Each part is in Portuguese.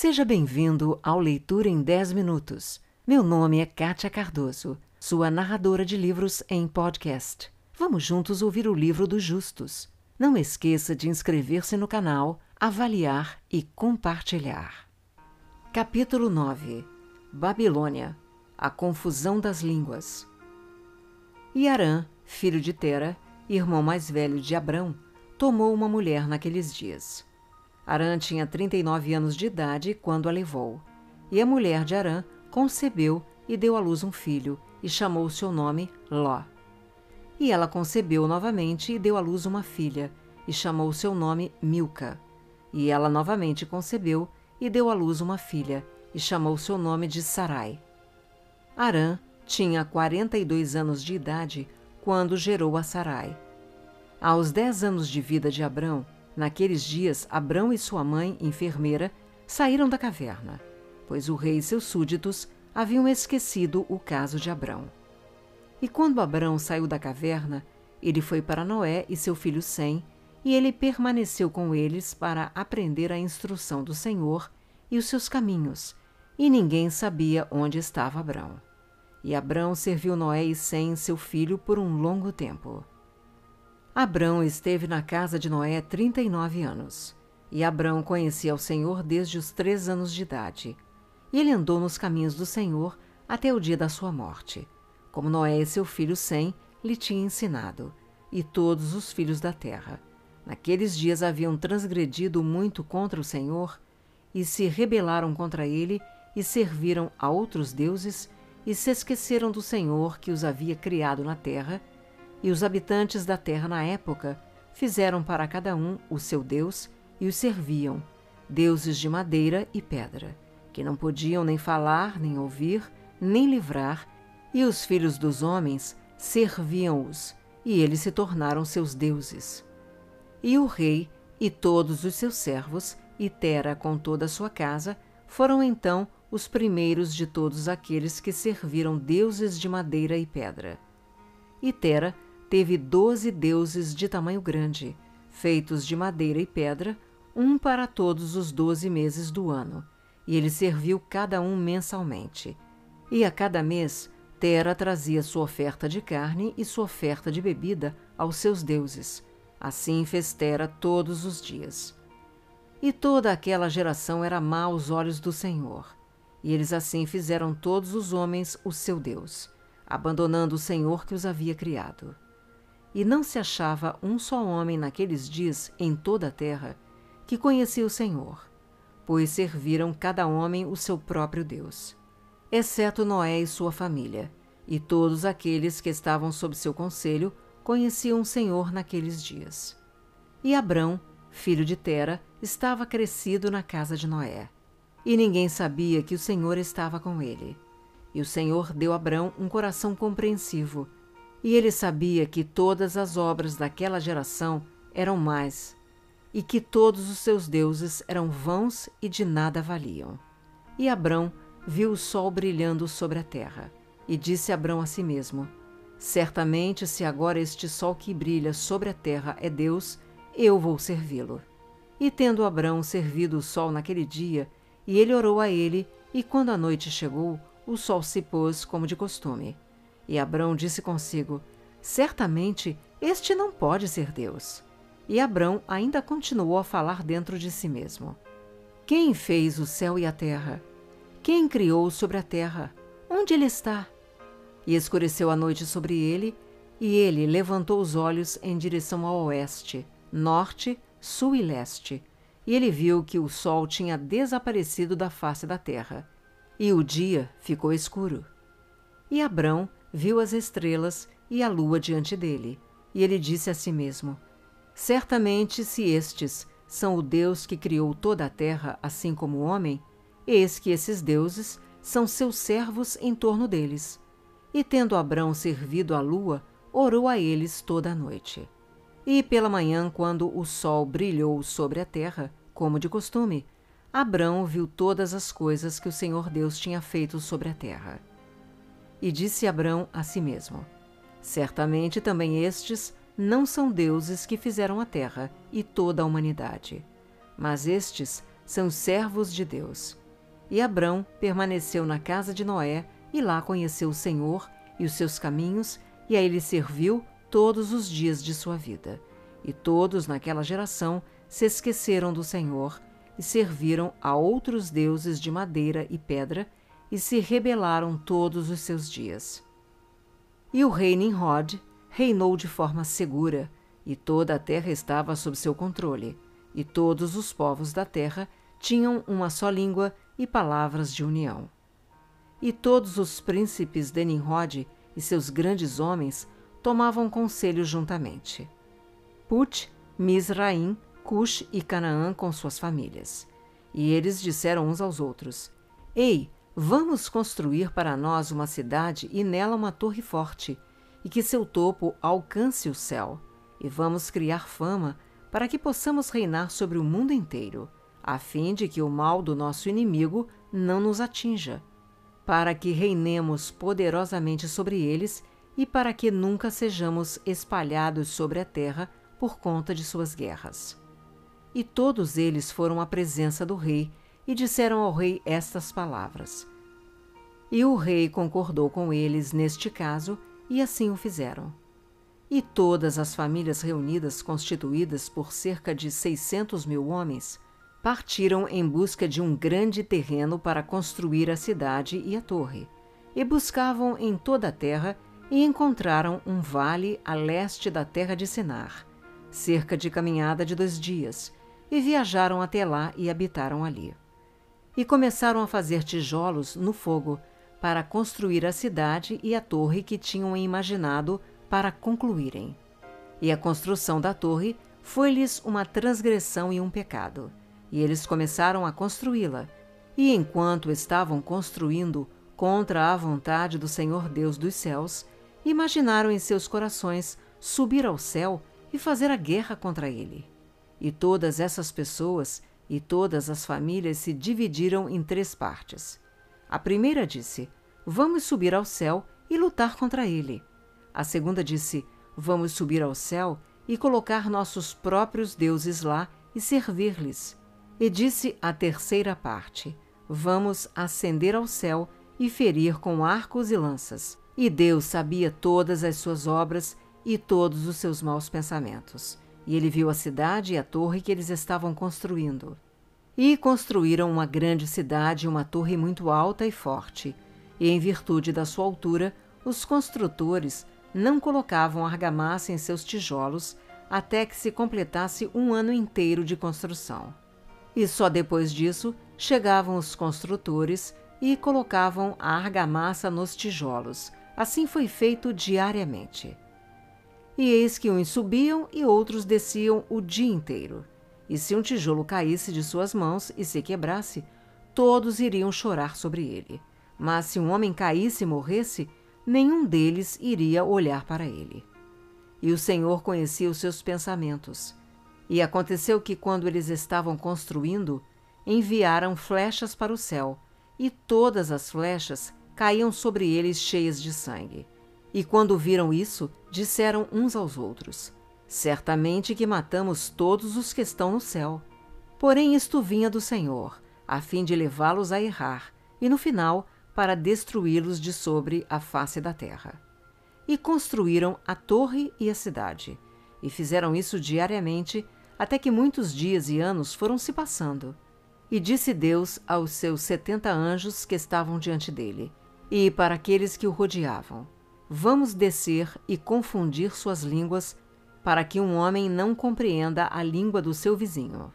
Seja bem-vindo ao Leitura em 10 Minutos. Meu nome é Kátia Cardoso, sua narradora de livros em podcast. Vamos juntos ouvir o livro dos justos. Não esqueça de inscrever-se no canal, avaliar e compartilhar. Capítulo 9 Babilônia A confusão das línguas. E Arã, filho de Tera, irmão mais velho de Abrão, tomou uma mulher naqueles dias. Arã tinha 39 anos de idade quando a levou, e a mulher de Arã concebeu e deu à luz um filho, e chamou seu nome Ló. E ela concebeu novamente e deu à luz uma filha, e chamou seu nome Milca. E ela novamente concebeu e deu à luz uma filha, e chamou seu nome de Sarai. Arã tinha 42 anos de idade quando gerou a Sarai. Aos dez anos de vida de Abrão, naqueles dias Abrão e sua mãe, enfermeira, saíram da caverna, pois o rei e seus súditos haviam esquecido o caso de Abrão. E quando Abrão saiu da caverna, ele foi para Noé e seu filho Sem, e ele permaneceu com eles para aprender a instrução do Senhor e os seus caminhos, e ninguém sabia onde estava Abrão. E Abrão serviu Noé e Sem, seu filho, por um longo tempo. Abrão esteve na casa de Noé trinta e nove anos. E Abrão conhecia o Senhor desde os três anos de idade. E ele andou nos caminhos do Senhor até o dia da sua morte, como Noé e seu filho Sem lhe tinham ensinado, e todos os filhos da terra. Naqueles dias haviam transgredido muito contra o Senhor, e se rebelaram contra ele, e serviram a outros deuses, e se esqueceram do Senhor que os havia criado na terra, e os habitantes da terra na época fizeram para cada um o seu Deus e os serviam, deuses de madeira e pedra, que não podiam nem falar, nem ouvir, nem livrar, e os filhos dos homens serviam-os, e eles se tornaram seus deuses. E o rei e todos os seus servos, e Tera com toda a sua casa, foram então os primeiros de todos aqueles que serviram deuses de madeira e pedra. E Tera teve doze deuses de tamanho grande, feitos de madeira e pedra, um para todos os doze meses do ano, e ele serviu cada um mensalmente. E a cada mês, Tera trazia sua oferta de carne e sua oferta de bebida aos seus deuses. Assim fez Tera todos os dias. E toda aquela geração era má aos olhos do Senhor. E eles assim fizeram todos os homens o seu Deus, abandonando o Senhor que os havia criado. E não se achava um só homem naqueles dias em toda a terra que conhecia o Senhor, pois serviram cada homem o seu próprio Deus, exceto Noé e sua família, e todos aqueles que estavam sob seu conselho conheciam o Senhor naqueles dias. E Abrão, filho de Tera, estava crescido na casa de Noé, e ninguém sabia que o Senhor estava com ele. E o Senhor deu a Abrão um coração compreensivo, e ele sabia que todas as obras daquela geração eram mais, e que todos os seus deuses eram vãos e de nada valiam. E Abrão viu o sol brilhando sobre a terra, e disse Abrão a si mesmo: Certamente, se agora este sol que brilha sobre a terra é Deus, eu vou servi-lo. E tendo Abrão servido o sol naquele dia, e ele orou a ele, e quando a noite chegou, o sol se pôs como de costume. E Abrão disse consigo: Certamente este não pode ser Deus. E Abrão ainda continuou a falar dentro de si mesmo: Quem fez o céu e a terra? Quem criou sobre a terra? Onde ele está? E escureceu a noite sobre ele, e ele levantou os olhos em direção ao oeste, norte, sul e leste. E ele viu que o sol tinha desaparecido da face da terra, e o dia ficou escuro. E Abrão viu as estrelas e a lua diante dele, e ele disse a si mesmo: Certamente, se estes são o Deus que criou toda a terra, assim como o homem, eis que esses deuses são seus servos em torno deles. E tendo Abrão servido a lua, orou a eles toda a noite. E pela manhã, quando o sol brilhou sobre a terra, como de costume, Abrão viu todas as coisas que o Senhor Deus tinha feito sobre a terra. E disse Abrão a si mesmo: Certamente também estes não são deuses que fizeram a terra e toda a humanidade, mas estes são os servos de Deus. E Abrão permaneceu na casa de Noé e lá conheceu o Senhor e os seus caminhos, e a ele serviu todos os dias de sua vida. E todos naquela geração se esqueceram do Senhor e serviram a outros deuses de madeira e pedra e se rebelaram todos os seus dias. E o rei Nimrod reinou de forma segura, e toda a terra estava sob seu controle, e todos os povos da terra tinham uma só língua e palavras de união. E todos os príncipes de Nimrod e seus grandes homens tomavam conselho juntamente. Put, Misraim, Cush e Canaã com suas famílias. E eles disseram uns aos outros: Ei, vamos construir para nós uma cidade e nela uma torre forte, e que seu topo alcance o céu. E vamos criar fama para que possamos reinar sobre o mundo inteiro, a fim de que o mal do nosso inimigo não nos atinja, para que reinemos poderosamente sobre eles e para que nunca sejamos espalhados sobre a terra por conta de suas guerras. E todos eles foram à presença do rei e disseram ao rei estas palavras. E o rei concordou com eles neste caso, e assim o fizeram. E todas as famílias reunidas, constituídas por cerca de seiscentos mil homens, partiram em busca de um grande terreno para construir a cidade e a torre, e buscavam em toda a terra e encontraram um vale a leste da terra de Sinar, cerca de caminhada de dois dias, e viajaram até lá e habitaram ali. E começaram a fazer tijolos no fogo para construir a cidade e a torre que tinham imaginado para concluírem. E a construção da torre foi-lhes uma transgressão e um pecado. E eles começaram a construí-la. E enquanto estavam construindo contra a vontade do Senhor Deus dos céus, imaginaram em seus corações subir ao céu e fazer a guerra contra ele. E todas essas pessoas e todas as famílias se dividiram em três partes. A primeira disse: Vamos subir ao céu e lutar contra ele. A segunda disse: Vamos subir ao céu e colocar nossos próprios deuses lá e servir-lhes. E disse a terceira parte: Vamos ascender ao céu e ferir com arcos e lanças. E Deus sabia todas as suas obras e todos os seus maus pensamentos. E ele viu a cidade e a torre que eles estavam construindo. E construíram uma grande cidade e uma torre muito alta e forte. E em virtude da sua altura, os construtores não colocavam argamassa em seus tijolos até que se completasse um ano inteiro de construção. E só depois disso chegavam os construtores e colocavam a argamassa nos tijolos. Assim foi feito diariamente. E eis que uns subiam e outros desciam o dia inteiro. E se um tijolo caísse de suas mãos e se quebrasse, todos iriam chorar sobre ele. Mas se um homem caísse e morresse, nenhum deles iria olhar para ele. E o Senhor conhecia os seus pensamentos. E aconteceu que, quando eles estavam construindo, enviaram flechas para o céu, e todas as flechas caíam sobre eles cheias de sangue. E quando viram isso, disseram uns aos outros: Certamente que matamos todos os que estão no céu. Porém, isto vinha do Senhor, a fim de levá-los a errar, e no final, para destruí-los de sobre a face da terra. E construíram a torre e a cidade, e fizeram isso diariamente, até que muitos dias e anos foram se passando. E disse Deus aos seus setenta anjos que estavam diante dele: E para aqueles que o rodeavam: Vamos descer e confundir suas línguas, para que um homem não compreenda a língua do seu vizinho.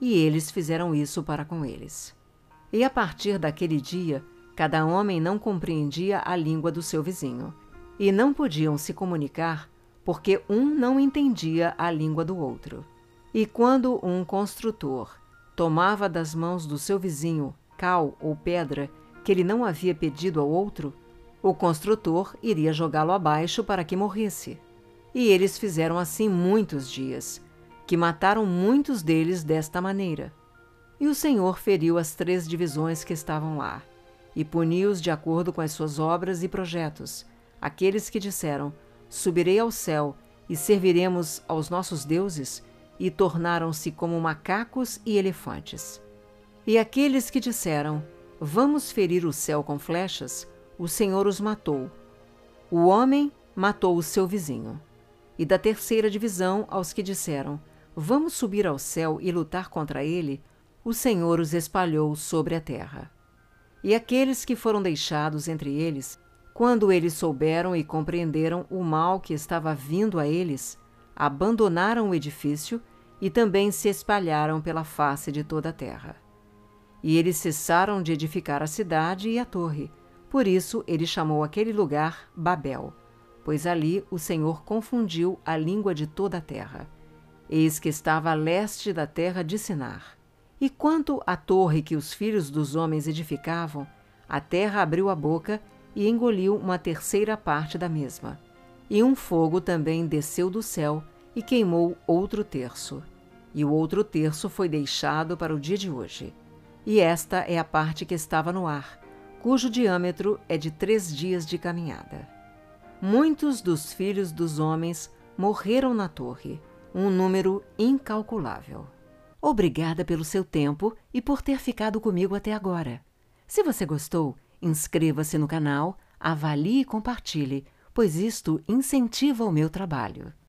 E eles fizeram isso para com eles. E a partir daquele dia, cada homem não compreendia a língua do seu vizinho, e não podiam se comunicar, porque um não entendia a língua do outro. E quando um construtor tomava das mãos do seu vizinho cal ou pedra que ele não havia pedido ao outro, o construtor iria jogá-lo abaixo para que morresse. E eles fizeram assim muitos dias, que mataram muitos deles desta maneira. E o Senhor feriu as três divisões que estavam lá, e puniu-os de acordo com as suas obras e projetos, aqueles que disseram: Subirei ao céu e serviremos aos nossos deuses, e tornaram-se como macacos e elefantes. E aqueles que disseram: Vamos ferir o céu com flechas, o Senhor os matou. O homem matou o seu vizinho. E da terceira divisão, aos que disseram: Vamos subir ao céu e lutar contra ele, o Senhor os espalhou sobre a terra. E aqueles que foram deixados entre eles, quando eles souberam e compreenderam o mal que estava vindo a eles, abandonaram o edifício e também se espalharam pela face de toda a terra. E eles cessaram de edificar a cidade e a torre. Por isso ele chamou aquele lugar Babel, pois ali o Senhor confundiu a língua de toda a terra. Eis que estava a leste da terra de Sinar. E quanto à torre que os filhos dos homens edificavam, a terra abriu a boca e engoliu uma terceira parte da mesma. E um fogo também desceu do céu e queimou outro terço. E o outro terço foi deixado para o dia de hoje. E esta é a parte que estava no ar, cujo diâmetro é de três dias de caminhada. Muitos dos filhos dos homens morreram na torre, um número incalculável. Obrigada pelo seu tempo e por ter ficado comigo até agora. Se você gostou, inscreva-se no canal, avalie e compartilhe, pois isto incentiva o meu trabalho.